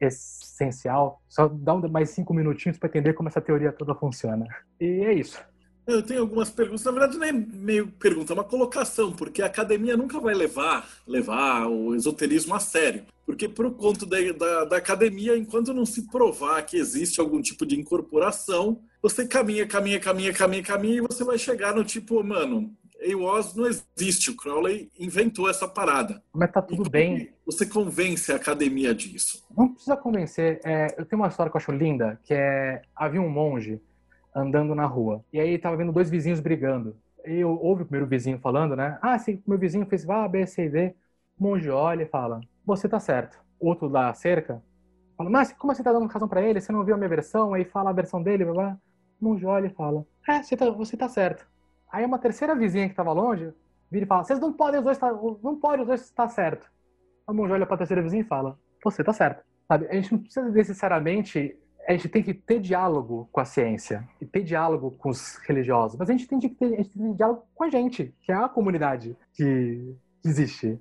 essencial. Só dá mais cinco minutinhos para entender como essa teoria toda funciona. E é isso. Eu tenho algumas perguntas, na verdade não é meio pergunta, é uma colocação, porque a academia nunca vai levar, levar o esoterismo a sério. Porque por conta da, da, da academia, enquanto não se provar que existe algum tipo de incorporação, você caminha, caminha, caminha, caminha, caminha, e você vai chegar no tipo, mano, AWOS não existe, o Crowley inventou essa parada. Mas tá tudo bem. Você convence a academia disso? Não precisa convencer. É, eu tenho uma história que eu acho linda, que é havia um monge andando na rua e aí tava vendo dois vizinhos brigando. E eu ouve o primeiro vizinho falando, né? Ah, sim, meu vizinho fez A, B, C, D. O monge olha e fala: Você tá certo. Outro da cerca fala: Mas como você tá dando razão para ele? Você não viu a minha versão? Aí fala a versão dele, blá, blá. O monge olha e fala: É, você tá, você tá certo. Aí uma terceira vizinha que estava longe vira e fala: vocês não podem os dois estar, não pode os dois estar certo. a monja olha pra terceira vizinha e fala: Você tá certo. Sabe? A gente não precisa necessariamente. A gente tem que ter diálogo com a ciência e ter diálogo com os religiosos, mas a gente tem que ter, a gente tem diálogo com a gente, que é a comunidade que existe.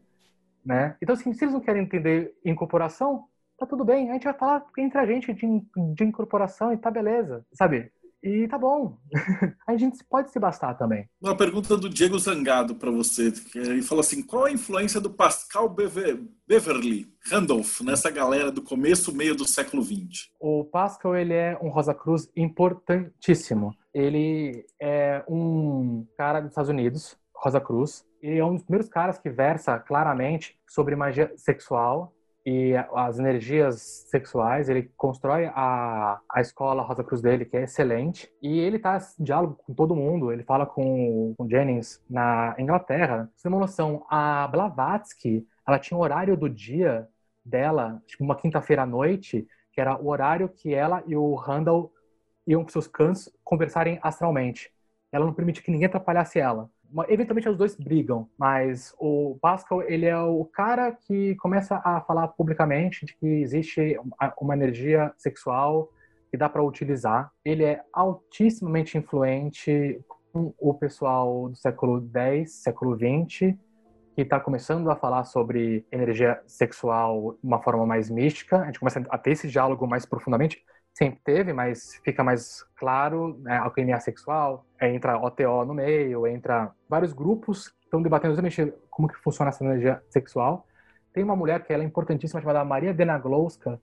Né? Então, assim, se eles não querem entender incorporação, tá tudo bem. A gente vai falar entre a gente de, de incorporação e tá beleza, sabe? E tá bom. a gente pode se bastar também. Uma pergunta do Diego Zangado para você. Ele falou assim: qual a influência do Pascal Bever, Beverly Randolph nessa galera do começo, meio do século XX? O Pascal ele é um Rosa Cruz importantíssimo. Ele é um cara dos Estados Unidos, Rosa Cruz, e é um dos primeiros caras que versa claramente sobre magia sexual e as energias sexuais. Ele constrói a, a escola Rosa Cruz dele, que é excelente. E ele tá em diálogo com todo mundo. Ele fala com, com Jennings na Inglaterra. Você tem uma noção, a Blavatsky, ela tinha o horário do dia dela, tipo uma quinta-feira à noite, que era o horário que ela e o Randall iam com seus cantos conversarem astralmente. Ela não permite que ninguém atrapalhasse ela eventualmente os dois brigam, mas o Pascal ele é o cara que começa a falar publicamente de que existe uma energia sexual que dá para utilizar. Ele é altissimamente influente com o pessoal do século X, século XX, que está começando a falar sobre energia sexual de uma forma mais mística. A gente começa a ter esse diálogo mais profundamente sempre teve, mas fica mais claro, né, alquimia sexual, entra OTO no meio, entra vários grupos que estão debatendo exatamente como que funciona essa energia sexual. Tem uma mulher que ela é importantíssima chamada Maria Denaglouska,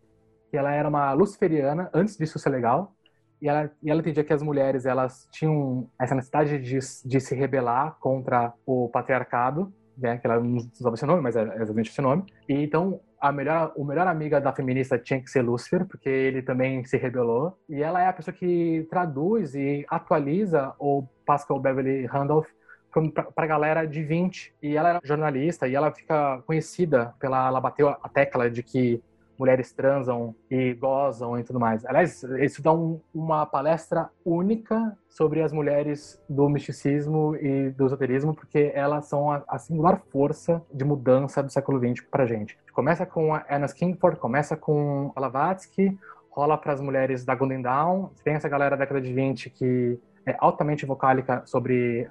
que ela era uma luciferiana antes disso ser legal, e ela, e ela entendia que as mulheres elas tinham essa necessidade de, de se rebelar contra o patriarcado, né, que ela não usava esse nome, mas é exatamente esse nome. E então a melhor, o melhor amiga da feminista tinha que ser Lúcifer, porque ele também se rebelou. E ela é a pessoa que traduz e atualiza o Pascal Beverly Randolph para a galera de 20. E ela era jornalista e ela fica conhecida pela. Ela bateu a tecla de que mulheres transam e gozam e tudo mais. Aliás, isso dá um, uma palestra única sobre as mulheres do misticismo e do esoterismo, porque elas são a, a singular força de mudança do século XX para gente. Começa com a Anna Skingford, começa com a Blavatsky, rola para as mulheres da Golden Dawn, tem essa galera da década de 20 que é altamente vocálica sobre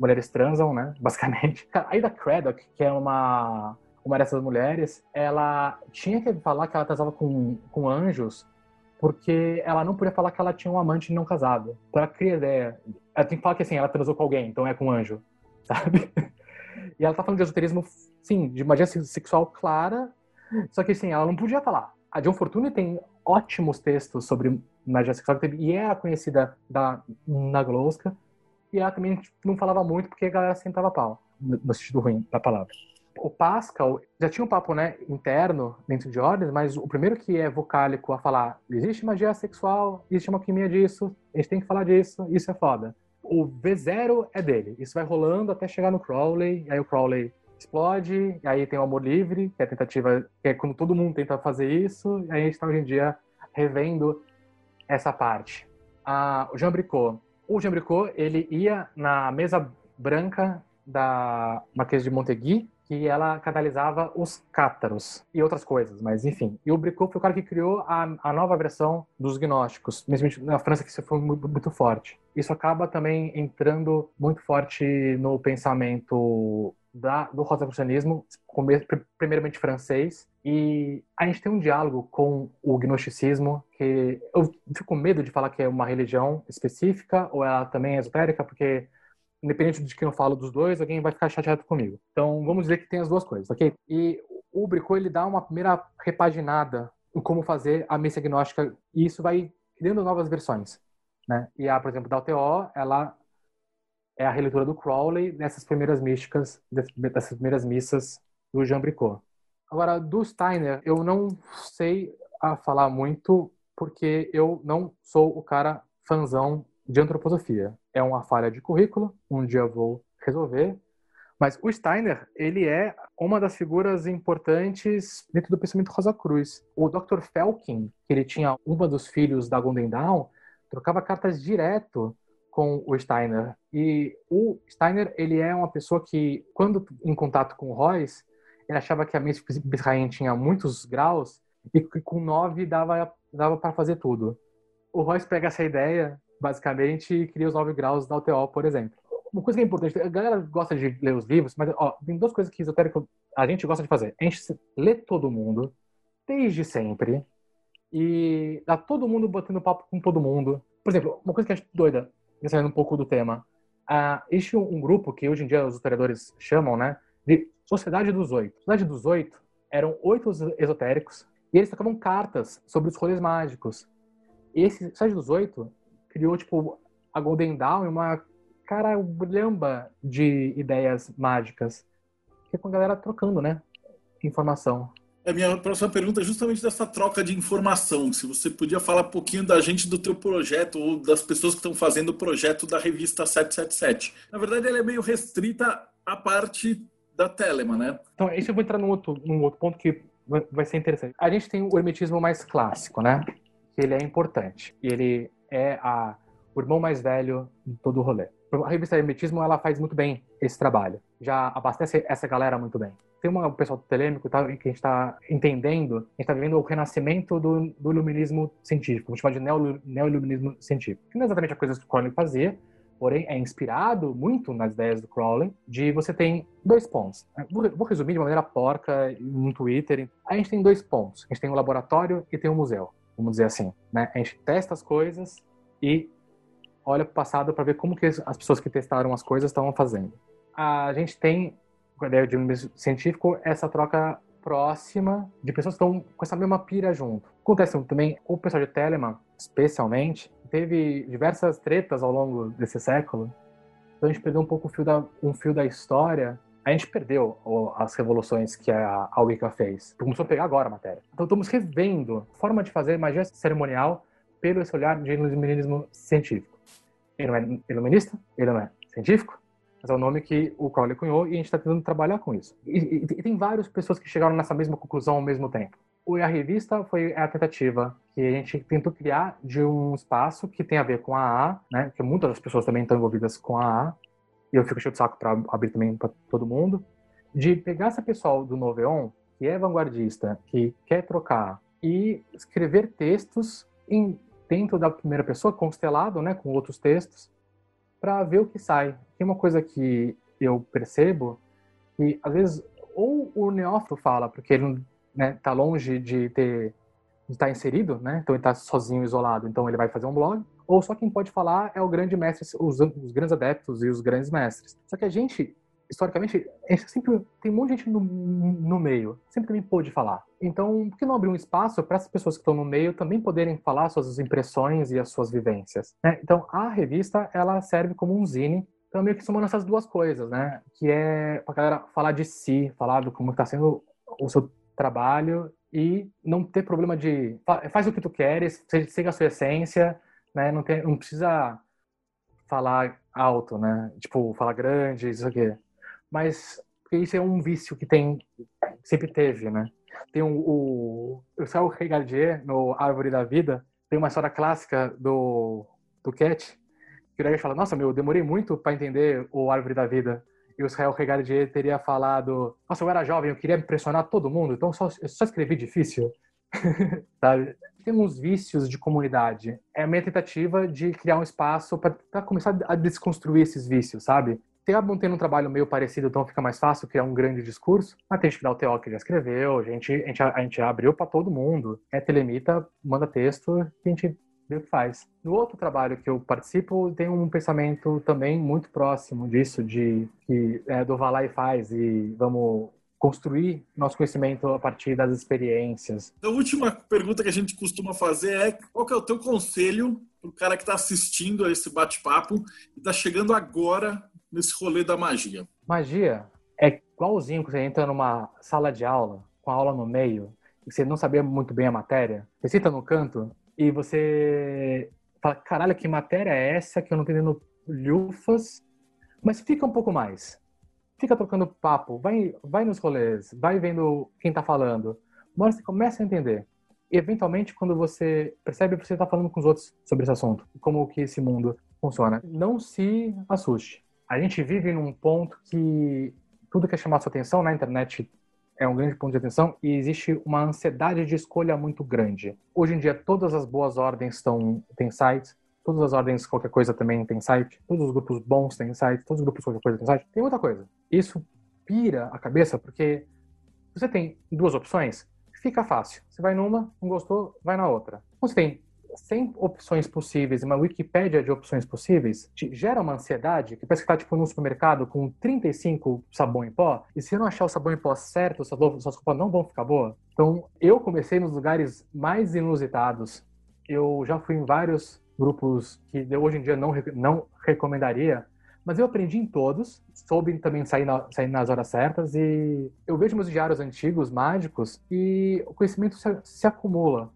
mulheres transam, né, basicamente. A Ida Craddock, que é uma uma dessas mulheres, ela tinha que falar que ela casava com, com anjos porque ela não podia falar que ela tinha um amante não casado. Então ela ideia. Ela tem que falar que assim, ela transou com alguém, então é com anjo, sabe? E ela tá falando de esoterismo, sim, de magia sexual clara, só que assim, ela não podia falar. A John Fortune tem ótimos textos sobre magia sexual e é a conhecida da Nagloska, e ela também tipo, não falava muito porque a galera sentava pau, no sentido ruim da palavra o Pascal já tinha um papo né, interno dentro de ordens, mas o primeiro que é vocálico a falar existe magia sexual, existe uma alquimia disso, a gente tem que falar disso, isso é foda. O V0 é dele. Isso vai rolando até chegar no Crowley, aí o Crowley explode, aí tem o Amor Livre, que é a tentativa, que é quando todo mundo tenta fazer isso, aí a gente está hoje em dia revendo essa parte. Ah, o Jean Bricot. O Jean Bricot, ele ia na mesa branca da Marquês de Montegui, que ela catalisava os cátaros e outras coisas, mas enfim. E o Bricot foi o cara que criou a, a nova versão dos gnósticos, mesmo na França que isso foi muito, muito forte. Isso acaba também entrando muito forte no pensamento da, do rosacrucianismo, primeiramente francês, e a gente tem um diálogo com o gnosticismo, que eu fico com medo de falar que é uma religião específica, ou ela também é esotérica, porque independente de quem eu falo dos dois, alguém vai ficar chateado comigo. Então, vamos dizer que tem as duas coisas, ok? E o Bricot, ele dá uma primeira repaginada em como fazer a missa agnóstica, e isso vai criando novas versões, né? E a, por exemplo, da UTO, ela é a releitura do Crowley dessas primeiras místicas, dessas primeiras missas do Jean Bricot. Agora, do Steiner, eu não sei falar muito, porque eu não sou o cara fanzão de antroposofia. É uma falha de currículo, um dia vou resolver. Mas o Steiner, ele é uma das figuras importantes dentro do pensamento Rosa Cruz. O Dr. Felkin, que ele tinha uma dos filhos da Golden trocava cartas direto com o Steiner. E o Steiner, ele é uma pessoa que, quando em contato com o Royce, ele achava que a Miss Bisraim tinha muitos graus e que com nove dava, dava para fazer tudo. O Royce pega essa ideia, basicamente, cria os nove graus da UTO, por exemplo. Uma coisa que é importante, a galera gosta de ler os livros, mas ó, tem duas coisas que esotérico a gente gosta de fazer. A gente lê todo mundo, desde sempre, e dá todo mundo botando papo com todo mundo. Por exemplo, uma coisa que eu acho doida, saindo um pouco do tema, uh, existe um grupo que hoje em dia os historiadores chamam, né, de Sociedade dos Oito. Sociedade dos Oito eram oito esotéricos e eles tocavam cartas sobre os rolês mágicos. E esse Sociedade dos Oito criou, tipo, a Golden Dawn e uma caramba de ideias mágicas. Que é com a galera trocando, né? Informação. A minha próxima pergunta é justamente dessa troca de informação. Se você podia falar um pouquinho da gente do teu projeto ou das pessoas que estão fazendo o projeto da revista 777. Na verdade, ela é meio restrita à parte da Telema, né? Então, isso eu vou entrar num outro, num outro ponto que vai ser interessante. A gente tem o hermetismo mais clássico, né? Que ele é importante. E ele é a, o irmão mais velho de todo o rolê. A revista Hermetismo, ela faz muito bem esse trabalho. Já abastece essa galera muito bem tem um pessoal telêmico tá, que a gente está entendendo, a gente está vivendo o renascimento do, do iluminismo científico, vamos chamar de neo, neo-iluminismo científico. Que não é exatamente a coisa que o Crowley fazia, porém é inspirado muito nas ideias do Crowley, de você tem dois pontos. Vou, vou resumir de maneira porca no Twitter. A gente tem dois pontos. A gente tem um laboratório e tem um museu, vamos dizer assim. Né? A gente testa as coisas e olha para o passado para ver como que as pessoas que testaram as coisas estavam fazendo. A gente tem com a ideia de um científico, essa troca próxima de pessoas que estão com essa mesma pira junto. Acontece também, o pessoal de Telemann, especialmente, teve diversas tretas ao longo desse século, então a gente perdeu um pouco fio da, um fio da história. A gente perdeu as revoluções que a, a Wicca fez. Começou a pegar agora a matéria. Então estamos revendo a forma de fazer magia cerimonial pelo esse olhar de iluminismo científico. Ele não é iluminista, ele não é científico, mas é o nome que o Crowley cunhou e a gente está tentando trabalhar com isso. E, e, e, tem várias pessoas que chegaram nessa mesma conclusão ao mesmo tempo. a revista foi a tentativa que a gente tentou criar de um espaço que tem a ver com a AA, né? Que muitas das pessoas também estão envolvidas com a AA. E eu fico cheio de saco para abrir também para todo mundo. De pegar esse pessoal do Noveon, que é vanguardista, que quer trocar, e escrever textos em, dentro da primeira pessoa, constelado, né? Com outros textos, para ver o que sai. Tem uma coisa que eu percebo que às vezes ou o neófito fala porque ele está né, tá longe de ter de estar tá inserido, né? Então ele está sozinho, isolado, então ele vai fazer um blog. Ou só quem pode falar é o grande mestre, os, os grandes adeptos e os grandes mestres. Só que a gente historicamente, sempre tem um monte de gente no, no meio, sempre também pôde falar. Então, por que não abrir um espaço para essas pessoas que estão no meio também poderem falar suas impressões e as suas vivências? Né? Então, a revista, ela serve como um zine, então meio que somando essas duas coisas, né? Que é para galera falar de si, falar do como está sendo o seu trabalho e não ter problema de faz o que tu queres, siga a sua essência, né? Não, tem, não precisa falar alto, né? Tipo, falar grande, isso aqui mas isso é um vício que tem sempre teve, né? Tem o o Saul Regardier no Árvore da Vida tem uma história clássica do do Cat que o Regardier fala: Nossa, meu, eu demorei muito para entender o Árvore da Vida. E o Israel Regardier teria falado: Nossa, eu era jovem, eu queria impressionar todo mundo, então só, eu só escrevi difícil. Sabe? Tem uns vícios de comunidade. É a minha tentativa de criar um espaço para começar a desconstruir esses vícios, sabe? acabam tendo um trabalho meio parecido, então fica mais fácil criar um grande discurso. Mas tem que dar o TO que já escreveu, a gente, a gente, a gente abriu para todo mundo. É telemita, manda texto a gente que faz. No outro trabalho que eu participo, tem um pensamento também muito próximo disso, de que é, do vai lá e faz e vamos construir nosso conhecimento a partir das experiências. A última pergunta que a gente costuma fazer é qual que é o teu conselho para o cara que está assistindo a esse bate-papo e está chegando agora nesse rolê da magia? Magia é igualzinho que você entra numa sala de aula, com a aula no meio, e você não sabia muito bem a matéria. Você senta no canto e você fala, caralho, que matéria é essa que eu não tô entendendo lufas? Mas fica um pouco mais. Fica trocando papo, vai, vai nos rolês, vai vendo quem tá falando. Uma você começa a entender. E, eventualmente, quando você percebe, você está falando com os outros sobre esse assunto, como que esse mundo funciona. Não se assuste a gente vive num ponto que tudo que é chamar sua atenção na internet é um grande ponto de atenção e existe uma ansiedade de escolha muito grande. Hoje em dia, todas as boas ordens estão têm site, todas as ordens qualquer coisa também tem site, todos os grupos bons têm site, todos os grupos qualquer coisa têm site. Tem muita coisa. Isso pira a cabeça porque você tem duas opções, fica fácil. Você vai numa, não gostou, vai na outra. Você tem 100 opções possíveis, uma Wikipédia de opções possíveis, te gera uma ansiedade que parece que tá tipo no supermercado com 35 sabão em pó, e se não achar o sabão em pó certo, suas roupas não vão ficar boas. Então, eu comecei nos lugares mais inusitados. Eu já fui em vários grupos que eu hoje em dia não, não recomendaria, mas eu aprendi em todos, soube também sair, na, sair nas horas certas e eu vejo meus diários antigos, mágicos, e o conhecimento se, se acumula.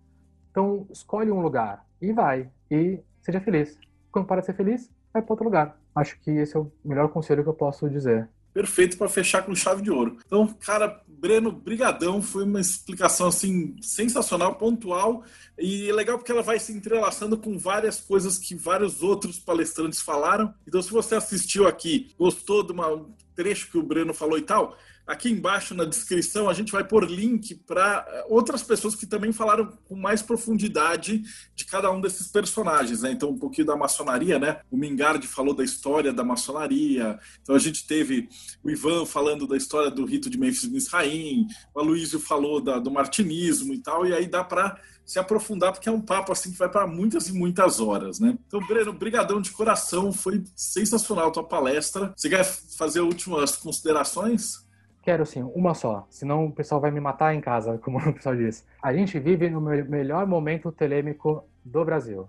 Então, escolhe um lugar e vai, e seja feliz. Quando para de ser feliz, vai para outro lugar. Acho que esse é o melhor conselho que eu posso dizer perfeito para fechar com chave de ouro. Então, cara, Breno, brigadão, foi uma explicação assim sensacional, pontual e legal porque ela vai se entrelaçando com várias coisas que vários outros palestrantes falaram. Então, se você assistiu aqui, gostou de um trecho que o Breno falou e tal, Aqui embaixo na descrição a gente vai pôr link para eh, outras pessoas que também falaram com mais profundidade de cada um desses personagens, né? Então um pouquinho da maçonaria, né? O Mingardi falou da história da maçonaria. Então a gente teve o Ivan falando da história do rito de Memphis Misraim, o Aloysio falou da, do martinismo e tal, e aí dá para se aprofundar, porque é um papo assim que vai para muitas e muitas horas, né? Então, Breno, brigadão de coração, foi sensacional a tua palestra. Você quer fazer últimas considerações? Quero sim, uma só, senão o pessoal vai me matar em casa, como o pessoal diz. A gente vive no melhor momento telêmico do Brasil.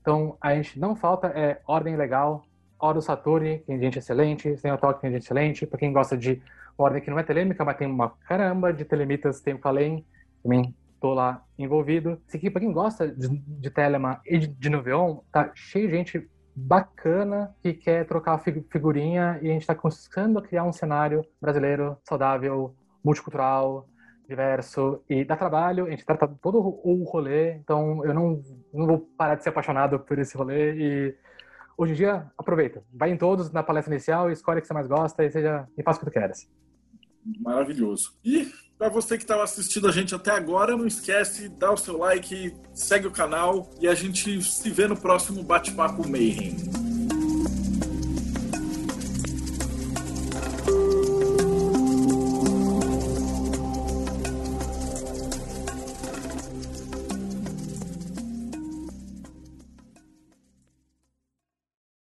Então, a gente não falta é ordem legal, Oro Saturni, tem gente excelente, tem o Toque, tem gente excelente. Para quem gosta de ordem que não é telêmica, mas tem uma caramba de telemitas, tem o também tô lá envolvido. Esse aqui, para quem gosta de, de Telema e de, de tá cheio de gente bacana que quer trocar figurinha e a gente está a criar um cenário brasileiro saudável, multicultural, diverso e dá trabalho, a gente trata todo o rolê, então eu não, não vou parar de ser apaixonado por esse rolê e hoje em dia aproveita, vai em todos na palestra inicial, escolhe o que você mais gosta e seja e faça o que tu queres. Maravilhoso. E para você que estava assistindo a gente até agora, não esquece, dá o seu like, segue o canal e a gente se vê no próximo Bate-Papo Mayhem.